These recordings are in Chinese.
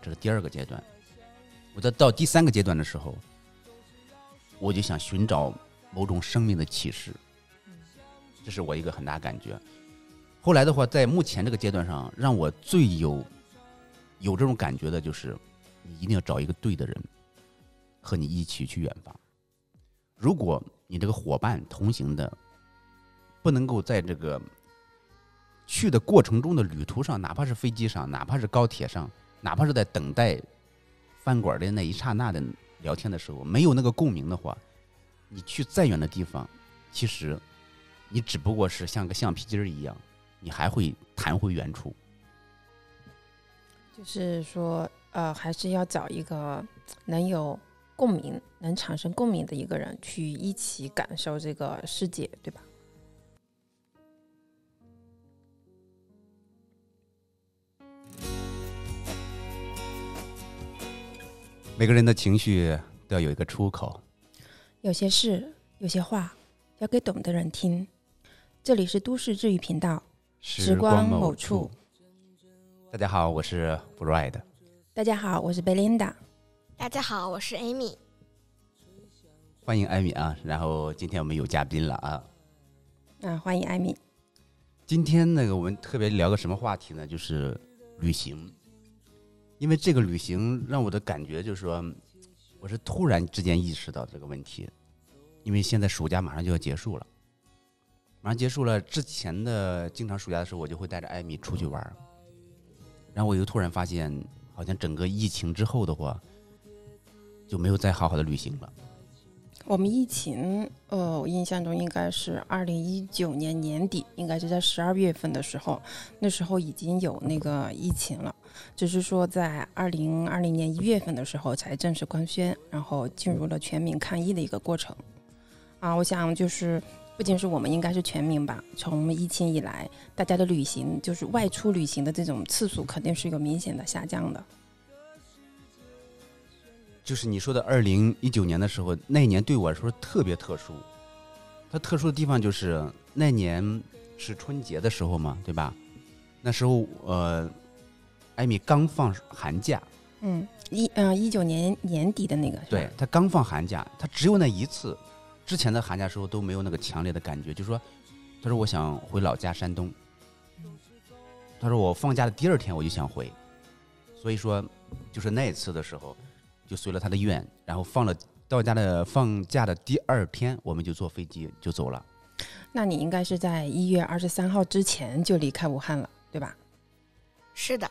这是第二个阶段。我在到第三个阶段的时候，我就想寻找某种生命的启示，这是我一个很大感觉。后来的话，在目前这个阶段上，让我最有有这种感觉的就是，你一定要找一个对的人，和你一起去远方。如果你这个伙伴同行的不能够在这个去的过程中的旅途上，哪怕是飞机上，哪怕是高铁上，哪怕是在等待。饭馆的那一刹那的聊天的时候，没有那个共鸣的话，你去再远的地方，其实你只不过是像个橡皮筋儿一样，你还会弹回原处。就是说，呃，还是要找一个能有共鸣、能产生共鸣的一个人，去一起感受这个世界，对吧？每个人的情绪都要有一个出口。有些事，有些话，要给懂的人听。这里是都市治愈频道，时光某处。大家好，我是 Bride。大家好，我是 Belinda。大家好，我是 Amy。欢迎艾米啊！然后今天我们有嘉宾了啊。啊，欢迎艾米。今天那个我们特别聊个什么话题呢？就是旅行。因为这个旅行让我的感觉就是说，我是突然之间意识到这个问题。因为现在暑假马上就要结束了，马上结束了。之前的经常暑假的时候，我就会带着艾米出去玩。然后我又突然发现，好像整个疫情之后的话，就没有再好好的旅行了。我们疫情，呃，我印象中应该是二零一九年年底，应该是在十二月份的时候，那时候已经有那个疫情了。只是说，在二零二零年一月份的时候才正式官宣，然后进入了全民抗疫的一个过程。啊，我想就是不仅是我们，应该是全民吧。从疫情以来，大家的旅行就是外出旅行的这种次数肯定是有明显的下降的。就是你说的二零一九年的时候，那一年对我来说特别特殊。它特殊的地方就是那年是春节的时候嘛，对吧？那时候呃。艾米刚放寒假，嗯，一嗯一九年年底的那个，对他刚放寒假，他只有那一次，之前的寒假时候都没有那个强烈的感觉，就说，他说我想回老家山东，他说我放假的第二天我就想回，所以说就是那一次的时候，就随了他的愿，然后放了到家的放假的第二天，我们就坐飞机就走了。那你应该是在一月二十三号之前就离开武汉了，对吧？是的。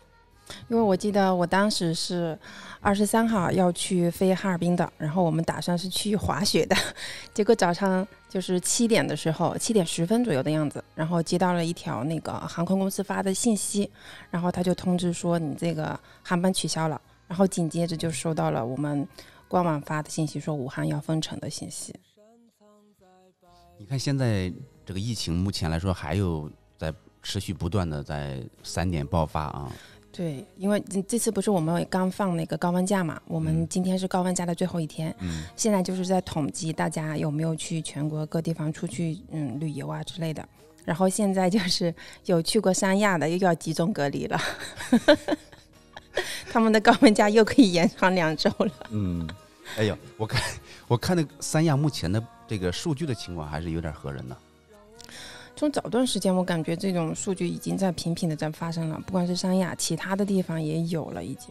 因为我记得我当时是二十三号要去飞哈尔滨的，然后我们打算是去滑雪的，结果早上就是七点的时候，七点十分左右的样子，然后接到了一条那个航空公司发的信息，然后他就通知说你这个航班取消了，然后紧接着就收到了我们官网发的信息，说武汉要封城的信息。你看现在这个疫情目前来说还有在持续不断的在三点爆发啊。对，因为这次不是我们刚放那个高温假嘛，我们今天是高温假的最后一天，嗯，现在就是在统计大家有没有去全国各地方出去嗯旅游啊之类的，然后现在就是有去过三亚的又要集中隔离了，他们的高温假又可以延长两周了。嗯，哎呦，我看我看那三亚目前的这个数据的情况还是有点吓人的。从早段时间，我感觉这种数据已经在频频的在发生了，不管是三亚，其他的地方也有了已经。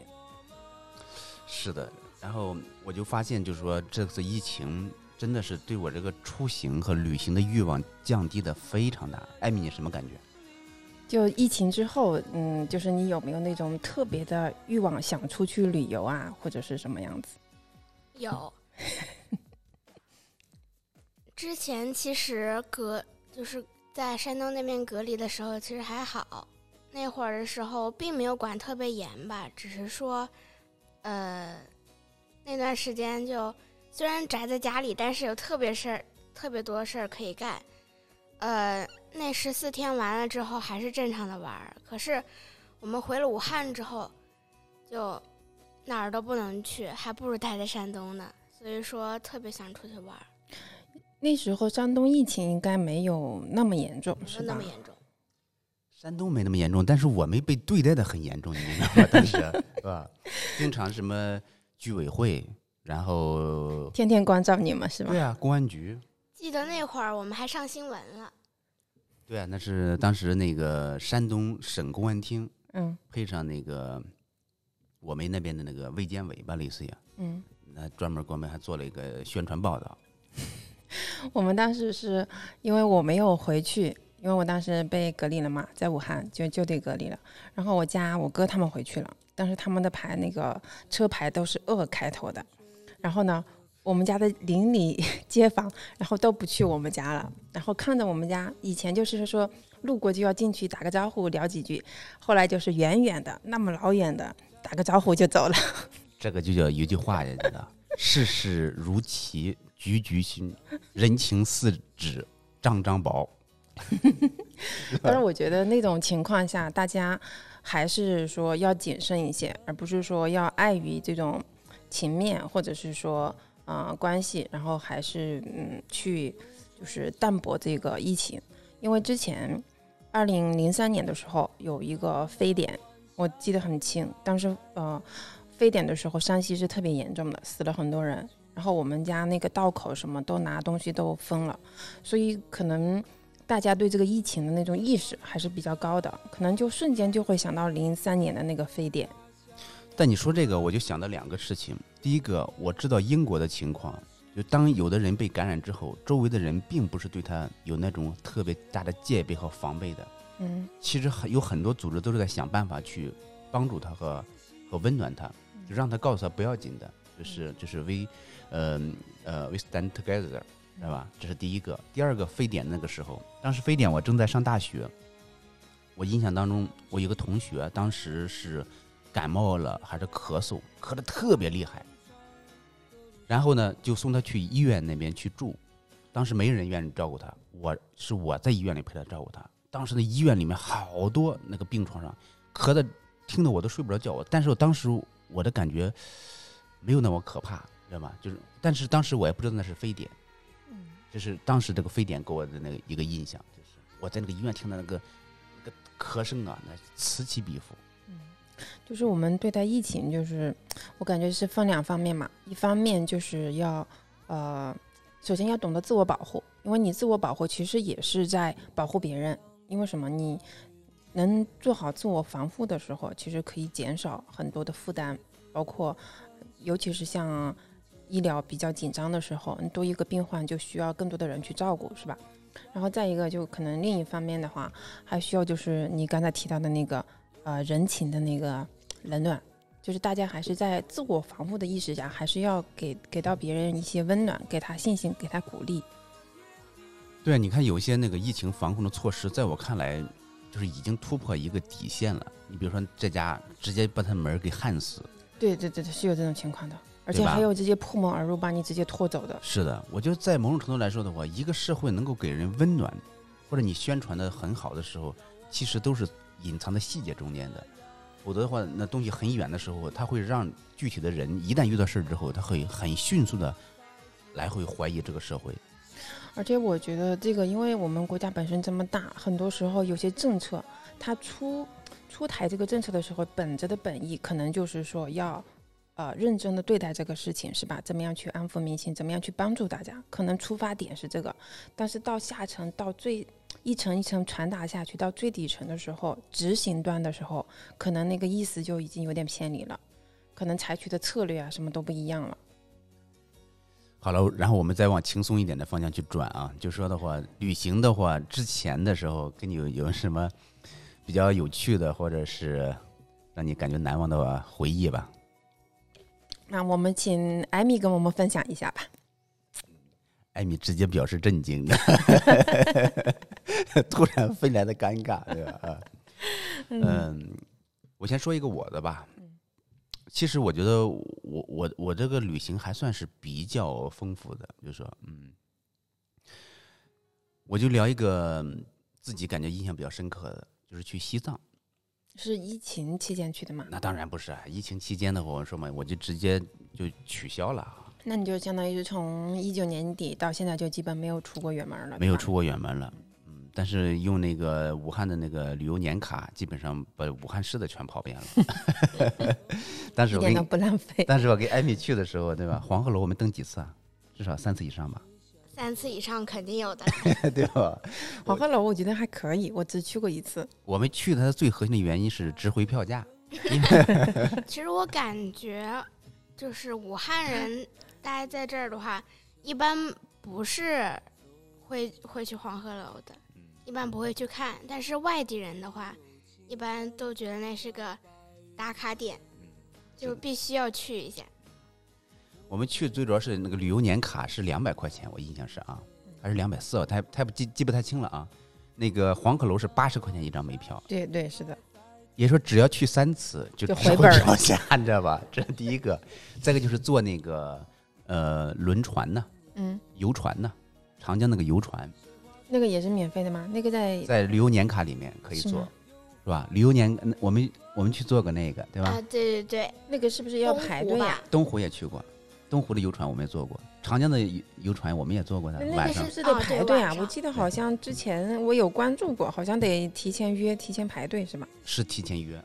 是的，然后我就发现，就是说这次疫情真的是对我这个出行和旅行的欲望降低的非常大。艾米，你什么感觉？就疫情之后，嗯，就是你有没有那种特别的欲望，想出去旅游啊，或者是什么样子？有。之前其实隔就是。在山东那边隔离的时候，其实还好。那会儿的时候，并没有管特别严吧，只是说，呃，那段时间就虽然宅在家里，但是有特别事儿、特别多事儿可以干。呃，那十四天完了之后，还是正常的玩儿。可是我们回了武汉之后，就哪儿都不能去，还不如待在山东呢。所以说，特别想出去玩儿。那时候山东疫情应该没有那么严重，是那么严重。山东没那么严重，但是我们被对待的很严重，你明白吗？当时是吧？经常什么居委会，然后天天关照你们是吧？对啊，公安局，记得那会儿我们还上新闻了。对啊，那是当时那个山东省公安厅嗯配上那个我们那边的那个卫健委吧，类似于，嗯，那专门给我们还做了一个宣传报道。我们当时是因为我没有回去，因为我当时被隔离了嘛，在武汉就就地隔离了。然后我家我哥他们回去了，但是他们的牌那个车牌都是二开头的。然后呢，我们家的邻里 街坊，然后都不去我们家了，然后看着我们家以前就是说路过就要进去打个招呼聊几句，后来就是远远的那么老远的打个招呼就走了。这个就叫一句话，你知道，世事如棋，局局新，人情似纸，张张薄。但是我觉得那种情况下，大家还是说要谨慎一些，而不是说要碍于这种情面或者是说呃关系，然后还是嗯去就是淡薄这个疫情。因为之前二零零三年的时候有一个非典，我记得很清，当时呃非典的时候山西是特别严重的，死了很多人。然后我们家那个道口什么都拿东西都封了，所以可能大家对这个疫情的那种意识还是比较高的，可能就瞬间就会想到零三年的那个非典。但你说这个，我就想到两个事情。第一个，我知道英国的情况，就当有的人被感染之后，周围的人并不是对他有那种特别大的戒备和防备的。嗯其实很有很多组织都是在想办法去帮助他和和温暖他，就让他告诉他不要紧的，就是就是 we，呃呃 we stand together，知道吧？这是第一个。第二个，非典那个时候，当时非典我正在上大学，我印象当中，我有个同学当时是感冒了还是咳嗽，咳得特别厉害，然后呢就送他去医院那边去住，当时没人愿意照顾他，我是我在医院里陪他照顾他。当时的医院里面好多那个病床上，咳的听得我都睡不着觉。但是我当时我的感觉没有那么可怕，知道吗？就是，但是当时我也不知道那是非典，嗯就是当时这个非典给我的那个一个印象，就是我在那个医院听到那个那个咳声啊，那此起彼伏。就是我们对待疫情，就是我感觉是分两方面嘛，一方面就是要呃，首先要懂得自我保护，因为你自我保护其实也是在保护别人。因为什么？你能做好自我防护的时候，其实可以减少很多的负担，包括尤其是像医疗比较紧张的时候，你多一个病患就需要更多的人去照顾，是吧？然后再一个，就可能另一方面的话，还需要就是你刚才提到的那个呃人情的那个冷暖，就是大家还是在自我防护的意识下，还是要给给到别人一些温暖，给他信心，给他鼓励。对啊，你看有一些那个疫情防控的措施，在我看来，就是已经突破一个底线了。你比如说这家直接把他门儿给焊死，对对对对，是有这种情况的，而且还有直接破门而入把你直接拖走的。是的，我觉得在某种程度来说的话，一个社会能够给人温暖，或者你宣传的很好的时候，其实都是隐藏在细节中间的。否则的话，那东西很远的时候，它会让具体的人一旦遇到事儿之后，他会很迅速的来回怀疑这个社会。而且我觉得这个，因为我们国家本身这么大，很多时候有些政策，它出出台这个政策的时候，本着的本意可能就是说要，呃，认真的对待这个事情，是吧？怎么样去安抚民心，怎么样去帮助大家？可能出发点是这个，但是到下层，到最一层一层传达下去，到最底层的时候，执行端的时候，可能那个意思就已经有点偏离了，可能采取的策略啊，什么都不一样了。好了，然后我们再往轻松一点的方向去转啊，就说的话，旅行的话，之前的时候跟你有有什么比较有趣的，或者是让你感觉难忘的回忆吧？那我们请艾米跟我们分享一下吧。艾米直接表示震惊的，突然飞来的尴尬，对吧？啊 嗯，我先说一个我的吧。其实我觉得我我我这个旅行还算是比较丰富的，就是说，嗯，我就聊一个自己感觉印象比较深刻的，就是去西藏。是疫情期间去的吗？那当然不是啊，疫情期间的话，我说嘛，我就直接就取消了啊，那你就相当于是从一九年底到现在就基本没有出过远门了，没有出过远门了。嗯，但是用那个武汉的那个旅游年卡，基本上把武汉市的全跑遍了。但是一点都我给，不浪费。但是我跟艾米去的时候，对吧？黄鹤楼我们登几次啊？至少三次以上吧，三次以上肯定有的。对吧？黄鹤楼我觉得还可以，我只去过一次。我们去它的最核心的原因是值回票价。其实我感觉，就是武汉人待在这儿的话，一般不是会会去黄鹤楼的，一般不会去看。但是外地人的话，一般都觉得那是个打卡点，就必须要去一下。我们去最主要是那个旅游年卡是两百块钱，我印象是啊，还是两百四，太太不记记不太清了啊。那个黄鹤楼是八十块钱一张门票，对对，是的，也说只要去三次就就回本儿票价，你知道吧？这是第一个。再一个就是坐那个呃轮船呢，嗯，游船呢，长江那个游船，那个也是免费的吗？那个在在旅游年卡里面可以坐是吗，是吧？旅游年嗯我们我们去做过那个，对吧？啊，对对对，那个是不是要排队呀、东湖也去过，东湖的游船我们也坐过，长江的游游船我们也坐过的，那晚上个是不是得排队啊？晚上我记得好像之前我有关注过，好像得提前约、提前排队是吧？是提前约。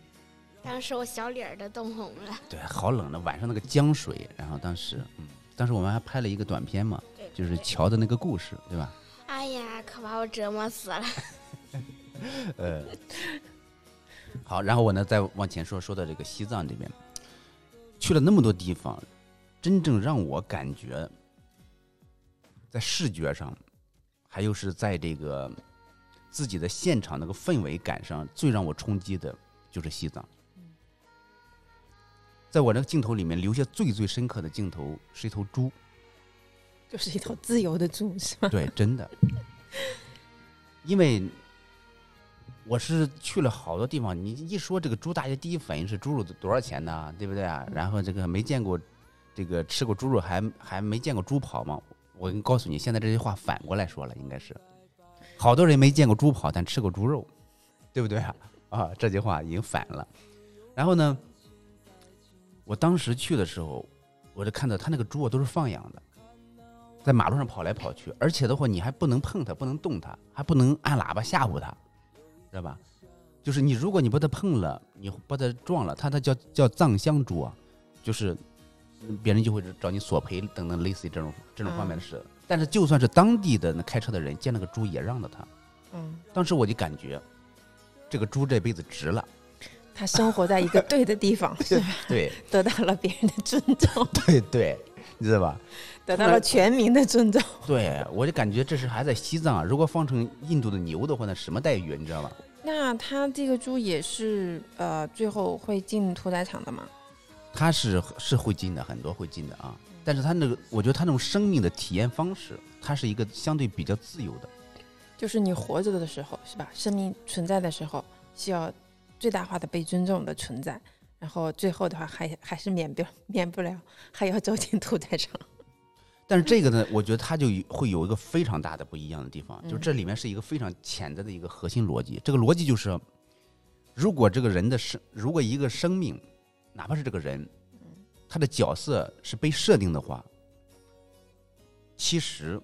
当时我小脸儿都冻红了。对，好冷的，晚上那个江水，然后当时，嗯，当时我们还拍了一个短片嘛，就是桥的那个故事，对吧？哎呀，可把我折磨死了。呃，好，然后我呢再往前说，说到这个西藏这边，去了那么多地方，真正让我感觉在视觉上，还有是在这个自己的现场那个氛围感上，最让我冲击的就是西藏。在我那个镜头里面留下最最深刻的镜头是一头猪，就是一头自由的猪是吗？对，真的，因为我是去了好多地方，你一说这个猪，大家第一反应是猪肉多少钱呢？对不对啊？然后这个没见过这个吃过猪肉还还没见过猪跑吗？我告诉你，现在这句话反过来说了，应该是好多人没见过猪跑，但吃过猪肉，对不对啊？啊，这句话已经反了。然后呢，我当时去的时候，我就看到他那个猪啊都是放养的。在马路上跑来跑去，而且的话，你还不能碰它，不能动它，还不能按喇叭吓唬它，知道吧？就是你，如果你把它碰了，你把它撞了，它它叫叫藏香猪啊，就是嗯别人就会找你索赔等等类似于这种这种方面的事。但是就算是当地的那开车的人见那个猪也让着他，嗯，当时我就感觉这个猪这辈子值了，他生活在一个对的地方，是吧？对得到了别人的尊重，对对，你知道吧？得到了全民的尊重。对我就感觉这是还在西藏啊，如果放成印度的牛的话，那什么待遇，你知道吧？那他这个猪也是呃，最后会进屠宰场的吗？他是是会进的，很多会进的啊。但是他那个，我觉得他那种生命的体验方式，它是一个相对比较自由的。就是你活着的时候，是吧？生命存在的时候，需要最大化的被尊重的存在。然后最后的话还，还是免不免不了，还要走进屠宰场。但是这个呢，我觉得它就会有一个非常大的不一样的地方，就是嗯这里面是一个非常潜在的一个核心逻辑。这个逻辑就是，如果这个人的生，如果一个生命，哪怕是这个人，他的角色是被设定的话，其实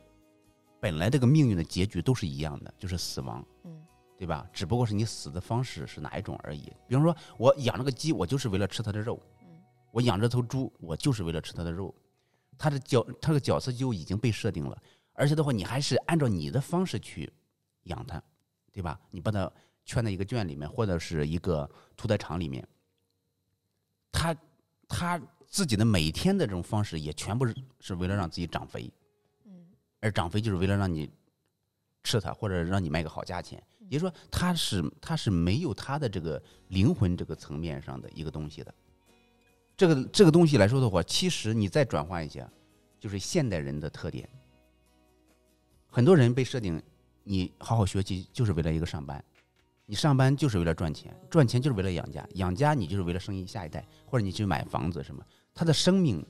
本来这个命运的结局都是一样的，就是死亡。嗯对吧？只不过是你死的方式是哪一种而已。比方说，我养了个鸡，我就是为了吃它的肉；我养这头猪，我就是为了吃它的肉。它的角，它的角色就已经被设定了，而且的话，你还是按照你的方式去养它，对吧？你把它圈在一个圈里面，或者是一个屠宰场里面，它它自己的每天的这种方式也全部是是为了让自己长肥，而长肥就是为了让你吃它，或者让你卖个好价钱。也就是说，它是它是没有它的这个灵魂这个层面上的一个东西的。这个这个东西来说的话，其实你再转换一下，就是现代人的特点。很多人被设定，你好好学习就是为了一个上班，你上班就是为了赚钱，赚钱就是为了养家，养家你就是为了生一下一代，或者你去买房子什么。他的生命，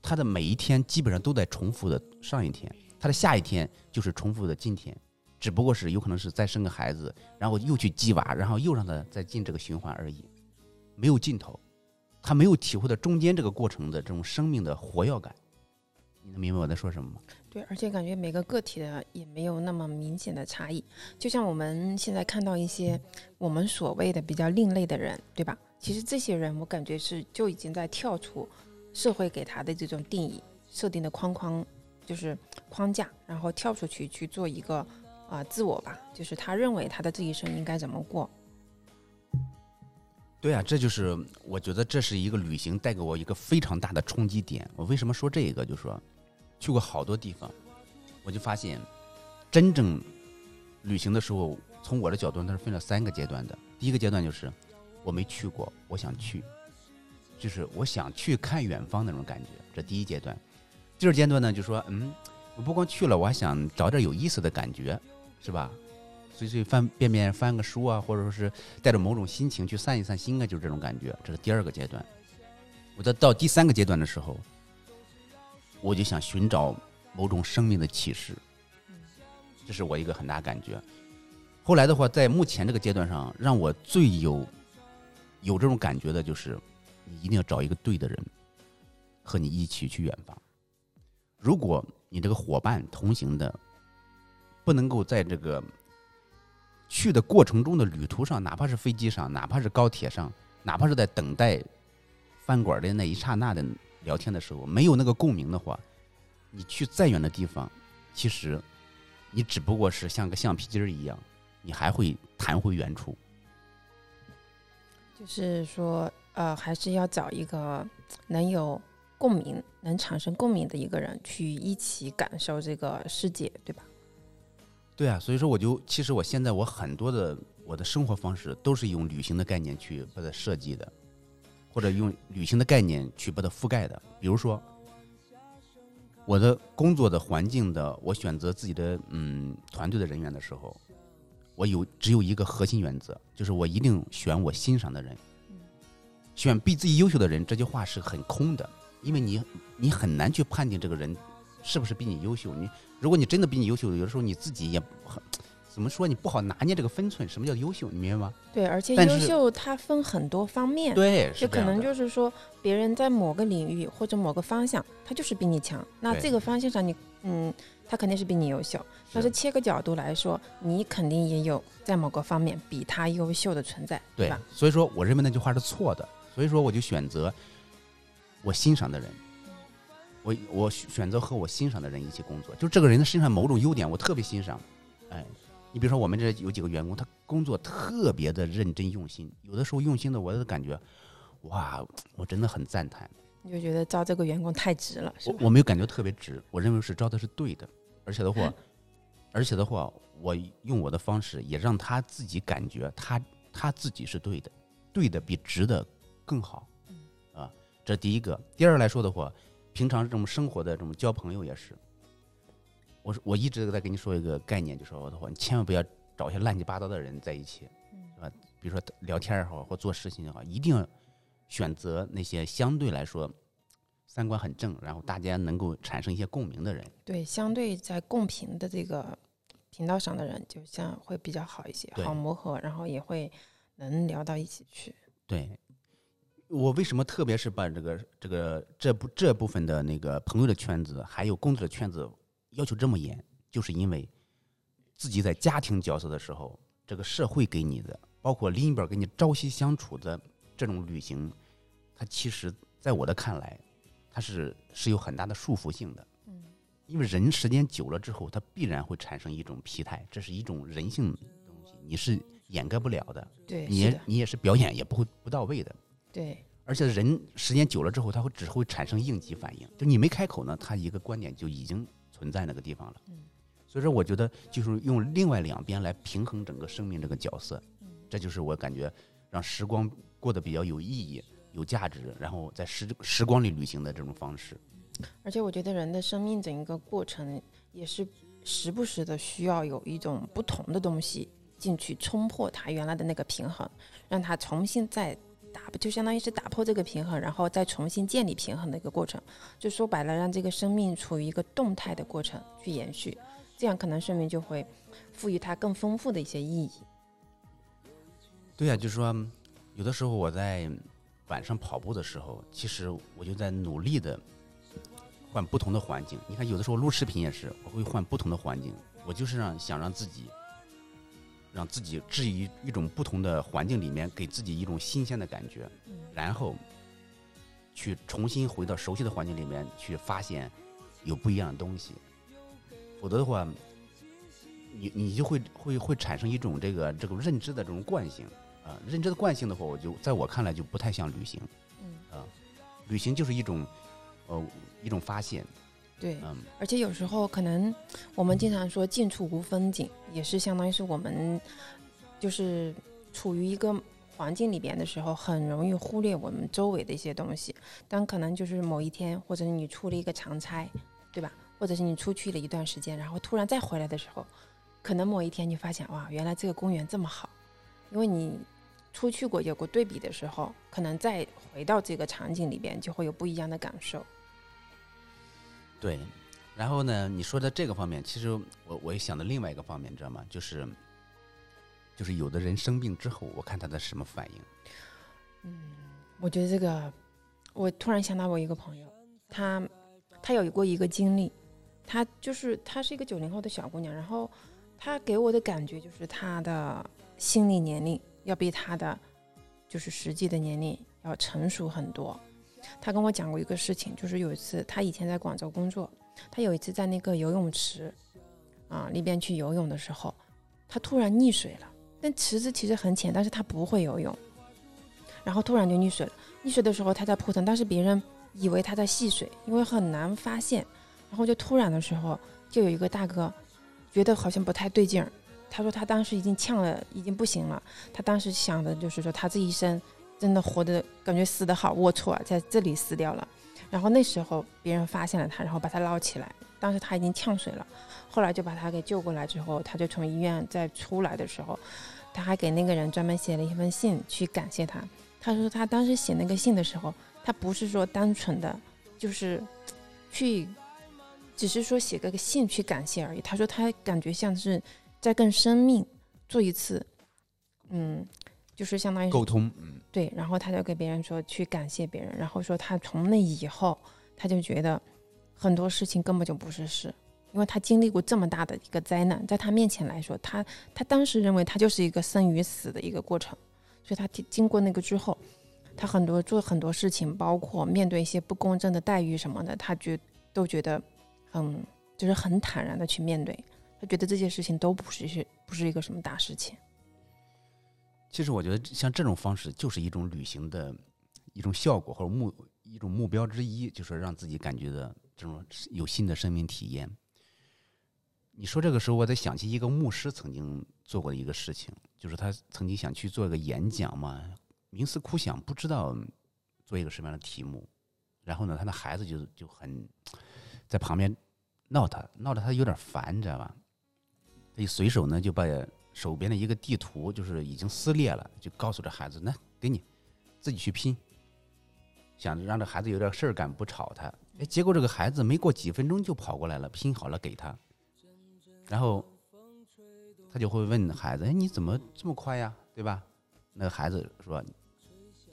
他的每一天基本上都在重复的上一天，他的下一天就是重复的今天。只不过是有可能是再生个孩子，然后又去鸡娃，然后又让他再进这个循环而已，没有尽头，他没有体会到中间这个过程的这种生命的活跃感。你能明白我在说什么吗？对，而且感觉每个个体的也没有那么明显的差异。就像我们现在看到一些我们所谓的比较另类的人，对吧？其实这些人，我感觉是就已经在跳出社会给他的这种定义设定的框框，就是框架，然后跳出去去做一个啊、自我吧，就是他认为他的这一生应该怎么过。对啊，这就是我觉得这是一个旅行带给我一个非常大的冲击点。我为什么说这个？就说去过好多地方，我就发现真正旅行的时候，从我的角度，它是分了三个阶段的。第一个阶段就是我没去过，我想去，就是我想去看远方那种感觉，这第一阶段。第二阶段呢，就说嗯，我不光去了，我还想找点有意思的感觉，是吧？随随翻便便翻个书啊，或者说是带着某种心情去散一散心啊，就是这种感觉。这是第二个阶段。我到到第三个阶段的时候，我就想寻找某种生命的启示，这是我一个很大感觉。后来的话，在目前这个阶段上，让我最有有这种感觉的就是，你一定要找一个对的人，和你一起去远方。如果你这个伙伴同行的不能够在这个去的过程中的旅途上，哪怕是飞机上，哪怕是高铁上，哪怕是在等待饭馆的那一刹那的聊天的时候，没有那个共鸣的话，你去再远的地方，其实你只不过是像个橡皮筋儿一样，你还会弹回原处。就是说，呃，还是要找一个能有共鸣、能产生共鸣的一个人，去一起感受这个世界，对吧？对啊，所以说我就其实我现在我很多的我的生活方式都是用旅行的概念去把它设计的，或者用旅行的概念去把它覆盖的。比如说，我的工作的环境的，我选择自己的嗯团队的人员的时候，我有只有一个核心原则，就是我一定选我欣赏的人。选比自己优秀的人，这句话是很空的，因为你你很难去判定这个人是不是比你优秀。你如果你真的比你优秀，有的时候你自己也很怎么说，你不好拿捏这个分寸。什么叫优秀？你明白吗？对，而且优秀它分很多方面，对，就可能就是说，别人在某个领域或者某个方向，他就是比你强，那这个方向上你，嗯，他肯定是比你优秀。但是切个角度来说，你肯定也有在某个方面比他优秀的存在，对吧？所以说我认为那句话是错的。所以说我就选择我欣赏的人，我我选择和我欣赏的人一起工作。就这个人的身上某种优点，我特别欣赏。哎，你比如说我们这有几个员工，他工作特别的认真用心，有的时候用心的我都感觉，哇，我真的很赞叹。你就觉得招这个员工太值了，是我吧？我没有感觉特别值，我认为是招的是对的，而且的话，而且的话，我用我的方式也让他自己感觉他他自己是对的，对的比值的更好，啊，这第一个。第二来说的话，平常这种生活的这种交朋友也是，我是我一直在跟你说一个概念，就说我的话，你千万不要找一些乱七八糟的人在一起，是吧？比如说聊天也好，或做事情也好，一定要选择那些相对来说三观很正，然后大家能够产生一些共鸣的人。对，相对在共频的这个频道上的人，就像会比较好一些，好磨合，然后也会能聊到一起去。对，我为什么特别是把这个这个这部这部分的那个朋友的圈子，还有工作的圈子要求这么严，就是因为自己在家庭角色的时候，这个社会给你的，包括另一边给你朝夕相处的这种旅行，它其实在我的看来，它是是有很大的束缚性的。嗯，因为人时间久了之后，它必然会产生一种疲态，这是一种人性的东西，你是掩盖不了的。对，你也，你也是表演也不会不到位的。对，而且人时间久了之后，他会只会产生应急反应，就你没开口呢，他一个观点就已经存在那个地方了。嗯。所以说我觉得就是用另外两边来平衡整个生命这个角色，嗯。这就是我感觉让时光过得比较有意义、有价值，然后在时时光里旅行的这种方式。而且我觉得人的生命整一个过程也是时不时的需要有一种不同的东西进去冲破它原来的那个平衡，让它重新再打，就相当于是打破这个平衡，然后再重新建立平衡的一个过程。就说白了，让这个生命处于一个动态的过程去延续，这样可能生命就会赋予它更丰富的一些意义。对呀、就是说，有的时候我在晚上跑步的时候，其实我就在努力的换不同的环境。你看，有的时候录视频也是，我会换不同的环境，我就是让想让自己，让自己置于一种不同的环境里面，给自己一种新鲜的感觉，然后去重新回到熟悉的环境里面去发现有不一样的东西。否则的话，你你就会会会产生一种这个这个认知的这种惯性啊，认知的惯性的话，我就在我看来就不太像旅行。嗯啊，旅行就是一种呃一种发现，对，嗯，而且有时候可能我们经常说近处无风景，也是相当于是我们就是处于一个环境里边的时候，很容易忽略我们周围的一些东西。但可能就是某一天，或者你出了一个长差，对吧？或者是你出去了一段时间，然后突然再回来的时候，可能某一天你发现哇，原来这个公园这么好，因为你出去过有过对比的时候，可能再回到这个场景里边，就会有不一样的感受。对。然后呢，你说的这个方面，其实我我也想到另外一个方面，你知道吗？就是就是有的人生病之后，我看他的什么反应。嗯我觉得这个，我突然想到我一个朋友，她她有过一个经历，她就是她是一个九零后的小姑娘，然后她给我的感觉就是她的心理年龄要比她的就是实际的年龄要成熟很多。他跟我讲过一个事情，就是有一次他以前在广州工作，他有一次在那个游泳池啊里边去游泳的时候，他突然溺水了，但池子其实很浅，但是他不会游泳。然后突然就溺水了。溺水的时候，他在扑腾，但是别人以为他在戏水，因为很难发现。然后就突然的时候，就有一个大哥觉得好像不太对劲儿。他说他当时已经呛了，已经不行了。他当时想的就是说，他这一生真的活的感觉死的好龌龊啊，在这里死掉了。然后那时候别人发现了他，然后把他捞起来。当时他已经呛水了，后来就把他给救过来之后，他就从医院再出来的时候，他还给那个人专门写了一封信去感谢他。他说他当时写那个信的时候，他不是说单纯的就是去，只是说写个信去感谢而已。他说他感觉像是在跟生命做一次，嗯，就是相当于沟通，嗯，对，然后他就给别人说去感谢别人，然后说他从那以后他就觉得很多事情根本就不是事，因为他经历过这么大的一个灾难，在他面前来说，他他当时认为他就是一个生与死的一个过程，所以他经经过那个之后，他很多做很多事情，包括面对一些不公正的待遇什么的，他觉都觉得很就是很坦然的去面对，他觉得这些事情都不是是不是一个什么大事情。其实我觉得像这种方式就是一种旅行的一种效果或者目一种目标之一，就是让自己感觉的这种有新的生命体验。你说这个时候，我在想起一个牧师曾经做过的一个事情，就是他曾经想去做一个演讲嘛，冥思苦想，不知道做一个什么样的题目。然后呢，他的孩子就就很在旁边闹他，闹得他有点烦，你知道吧？他一随手呢就把手边的一个地图，就是已经撕裂了，就告诉这孩子：“那给你自己去拼。”想着让这孩子有点事儿干，不吵他。哎，结果这个孩子没过几分钟就跑过来了，拼好了给他。然后他就会问孩子：“哎，你怎么这么快呀？对吧？”那个孩子说：“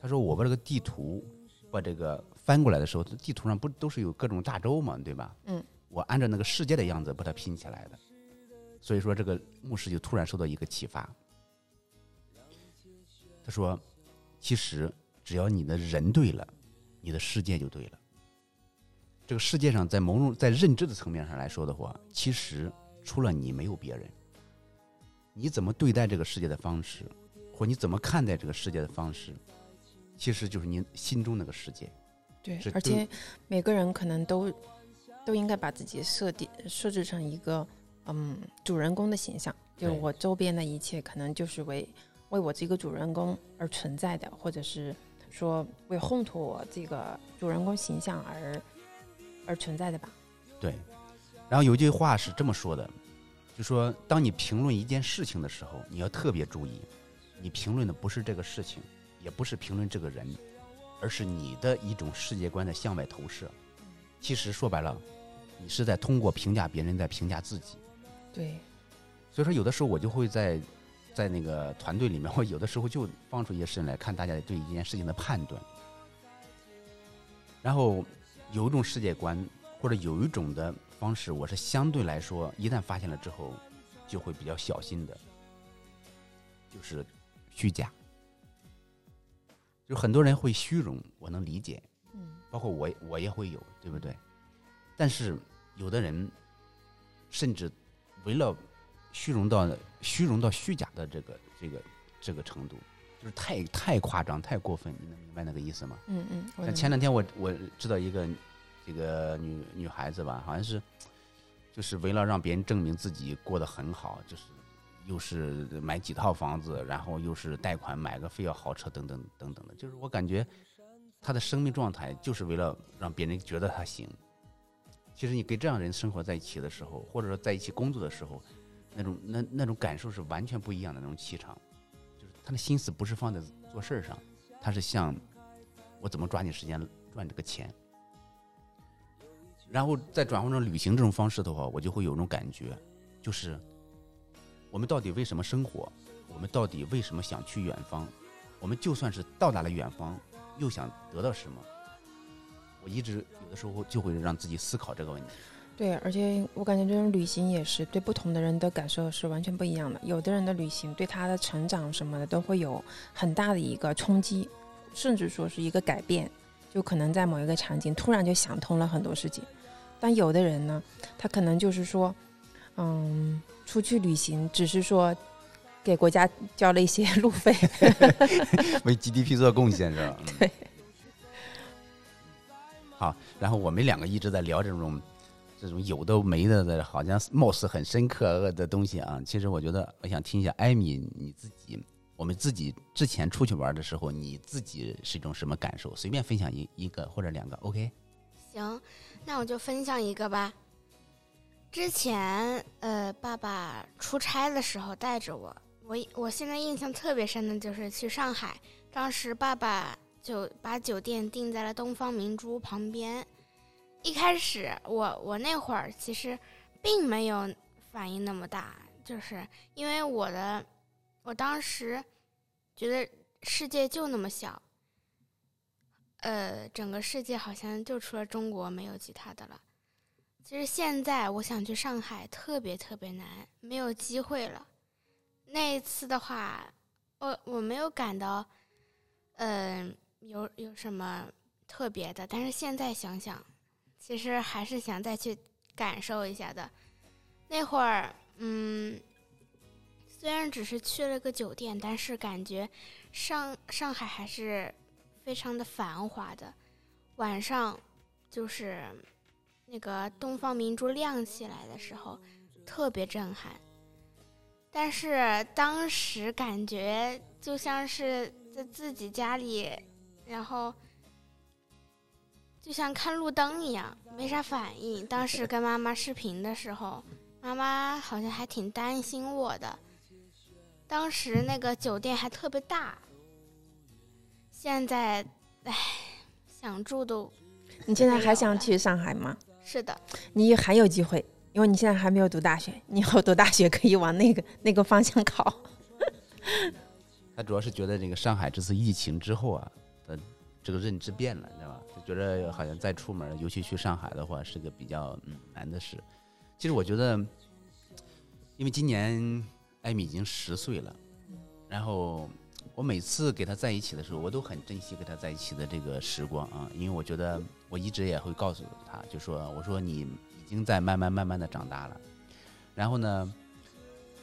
他说我把这个地图把这个翻过来的时候，地图上不都是有各种大洲嘛，对吧？嗯，我按照那个世界的样子把它拼起来的。所以说，这个牧师就突然受到一个启发。他说：“其实只要你的人对了，你的世界就对了。这个世界上，在某种在认知的层面上来说的话，其实除了你没有别人。你怎么对待这个世界的方式，或你怎么看待这个世界的方式，其实就是你心中那个世界。对而且每个人可能都都应该把自己设定设置成一个嗯主人公的形象，就是我周边的一切可能就是为为我这个主人公而存在的，或者是说为烘托我这个主人公形象而而存在的吧。对，然后有一句话是这么说的，就说当你评论一件事情的时候，你要特别注意，你评论的不是这个事情，也不是评论这个人，而是你的一种世界观的向外投射。其实说白了，你是在通过评价别人在评价自己。对，所以说，有的时候我就会在在那个团队里面，我有的时候就放出一些事情来看大家对一件事情的判断，然后有一种世界观或者有一种的方式，我是相对来说，一旦发现了之后，就会比较小心的，就是虚假。就很多人会虚荣，我能理解，嗯包括我我也会有，对不对？但是有的人甚至为了虚荣到虚荣到虚假的这个这个这个程度，就是太太夸张、太过分，你能明白那个意思吗？嗯嗯，我像前两天我我知道一个这个女女孩子吧，好像是就是为了让别人证明自己过得很好，就是又是买几套房子，然后又是贷款买个非要豪车等等等等的，就是我感觉她的生命状态就是为了让别人觉得她行。其实你跟这样人生活在一起的时候，或者说在一起工作的时候，那种那那种感受是完全不一样的那种气场，就是他的心思不是放在做事儿上，他是想我怎么抓紧时间赚这个钱。然后再转换成旅行这种方式的话，我就会有种感觉，就是我们到底为什么生活？我们到底为什么想去远方？我们就算是到达了远方，又想得到什么？我一直有的时候就会让自己思考这个问题。对，而且我感觉这种旅行也是对不同的人的感受是完全不一样的。有的人的旅行对他的成长什么的都会有很大的一个冲击，甚至说是一个改变，就可能在某一个场景突然就想通了很多事情。但有的人呢，他可能就是说，嗯，出去旅行只是说给国家交了一些路费，为 GDP 做贡献是吧？对。好，然后我们两个一直在聊这种这种有的没的的，好像貌似很深刻的东西啊。其实我觉得，我想听一下艾米你自己，我们自己之前出去玩的时候，你自己是一种什么感受？随便分享一一个或者两个，OK？行，那我就分享一个吧。之前呃，爸爸出差的时候带着我，我我现在印象特别深的就是去上海，当时爸爸就把酒店定在了东方明珠旁边。一开始我我那会儿其实并没有反应那么大，就是因为我的我当时觉得世界就那么小，呃，整个世界好像就除了中国没有其他的了。其实现在我想去上海特别特别难，没有机会了。那一次的话，我我没有感到，嗯、有有什么特别的，但是现在想想，其实还是想再去感受一下的。那会儿，嗯，虽然只是去了个酒店，但是感觉上上海还是非常的繁华的。晚上就是那个东方明珠亮起来的时候，特别震撼。但是当时感觉就像是在自己家里，然后就像看路灯一样，没啥反应。当时跟妈妈视频的时候，妈妈好像还挺担心我的。当时那个酒店还特别大，现在，唉，想住都你现在还想去上海吗？是的，你还有机会，因为你现在还没有读大学，你以后读大学可以往那个那个方向考。他主要是觉得这个上海这次疫情之后啊，的这个认知变了，你知道吧？就觉得好像再出门，尤其去上海的话，是个比较嗯难的事。其实我觉得，因为今年艾米已经十岁了，然后我每次给她在一起的时候，我都很珍惜跟她在一起的这个时光啊，因为我觉得我一直也会告诉她，就说我说你已经在慢慢慢慢的长大了，然后呢。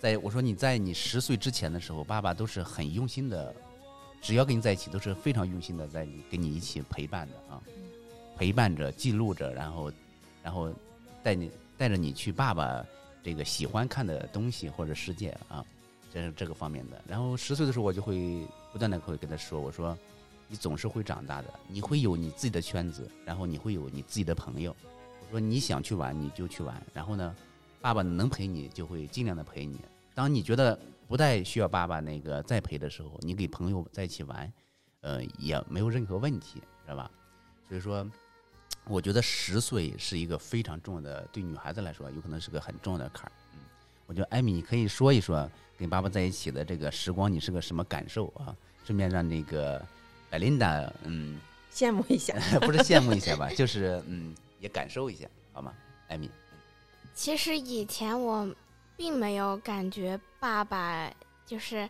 在我说你在你十岁之前的时候，爸爸都是很用心的，只要跟你在一起都是非常用心的，在你跟你一起陪伴的啊，陪伴着、记录着，然后，然后带你带着你去爸爸这个喜欢看的东西或者世界啊，这是这个方面的。然后十岁的时候，我就会不断的会跟他说，我说你总是会长大的，你会有你自己的圈子，然后你会有你自己的朋友。我说你想去玩你就去玩，然后呢，爸爸能陪你就会尽量的陪你。当你觉得不太需要爸爸那个再陪的时候，你给朋友在一起玩，呃，也没有任何问题，知道吧？所以说，我觉得十岁是一个非常重要的，对女孩子来说，有可能是个很重要的坎儿。嗯，我觉得艾米，你可以说一说跟爸爸在一起的这个时光，你是个什么感受啊？顺便让那个艾琳达，嗯，羡慕一下，不是羡慕一下吧，就是嗯，也感受一下。好吗？艾米，其实以前我并没有感觉爸爸就是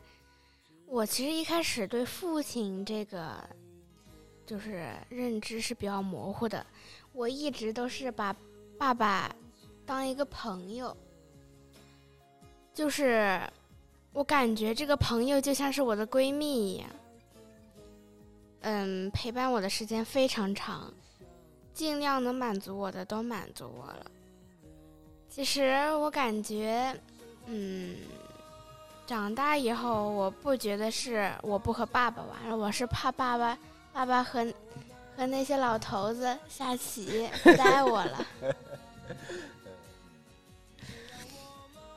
我，其实一开始对父亲这个就是认知是比较模糊的，我一直都是把爸爸当一个朋友，就是我感觉这个朋友就像是我的闺蜜一样，嗯，陪伴我的时间非常长，尽量能满足我的都满足我了。其实我感觉，嗯，长大以后我不觉得是我不和爸爸玩了，我是怕爸爸爸爸和和那些老头子下棋不带我了。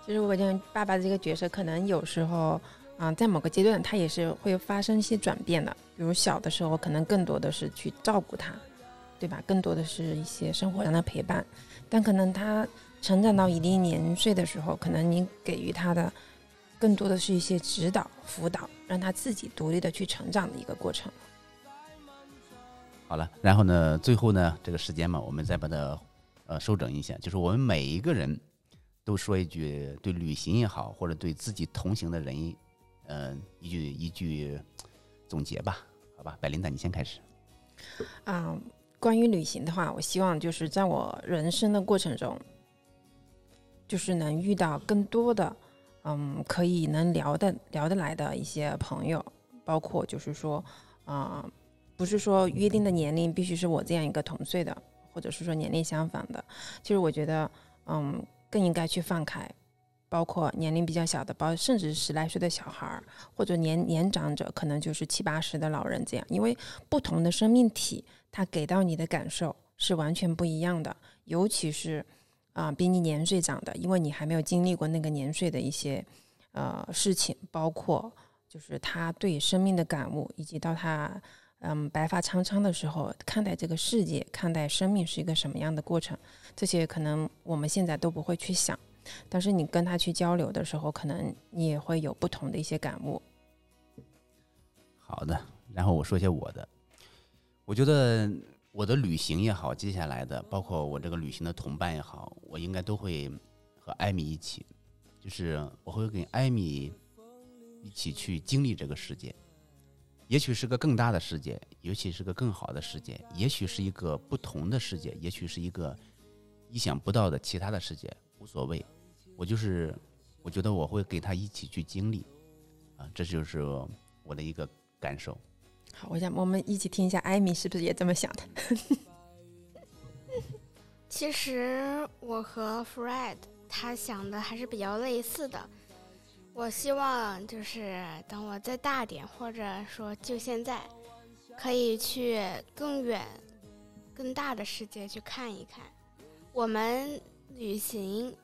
其 实我觉得爸爸这个角色，可能有时候，啊、在某个阶段，他也是会发生一些转变的。比如小的时候，可能更多的是去照顾他，对吧？更多的是一些生活上的陪伴。但可能他成长到一定年岁的时候，可能你给予他的更多的是一些指导、辅导，让他自己独立的去成长的一个过程。好了，然后呢，最后呢，这个时间嘛，我们再把它呃收整一下，就是我们每一个人都说一句对旅行也好，或者对自己同行的人，呃，一句一句总结吧，好吧？百灵达，你先开始。啊、关于旅行的话，我希望就是在我人生的过程中，就是能遇到更多的，嗯，可以能聊得聊得来的一些朋友，包括就是说，啊、不是说约定的年龄必须是我这样一个同岁的，或者是说年龄相仿的。其实我觉得，嗯，更应该去放开，包括年龄比较小的，包甚至十来岁的小孩儿，或者年年长者，可能就是七八十的老人这样，因为不同的生命体，它给到你的感受是完全不一样的，尤其是啊、比你年岁长的，因为你还没有经历过那个年岁的一些呃事情，包括就是他对生命的感悟，以及到他嗯白发苍苍的时候，看待这个世界、看待生命是一个什么样的过程，这些可能我们现在都不会去想，但是你跟他去交流的时候，可能你也会有不同的一些感悟。好的，然后我说一些我的。我觉得我的旅行也好，接下来的包括我这个旅行的同伴也好，我应该都会和艾米一起，就是我会跟艾米一起去经历这个世界。也许是个更大的世界，也许是个更好的世界，也许是一个不同的世界，也许是一个意想不到的其他的世界，无所谓。我就是，我觉得我会跟他一起去经历，啊，这就是我的一个感受。好，我想我们一起听一下艾米是不是也这么想的？其实我和 Fred 他想的还是比较类似的。我希望就是等我再大点，或者说就现在，可以去更远、更大的世界去看一看。我们旅行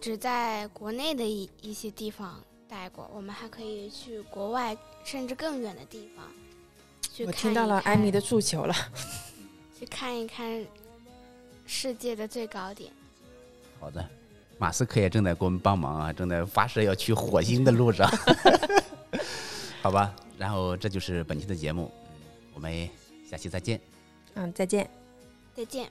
只在国内的一一些地方待过，我们还可以去国外，甚至更远的地方 去看我听到了艾米的诉求了。去看一看世界的最高点。好的，马斯克也正在给我们帮忙啊，正在发射要去火星的路上，好吧。然后这就是本期的节目，嗯，我们下期再见。嗯，再见。再见。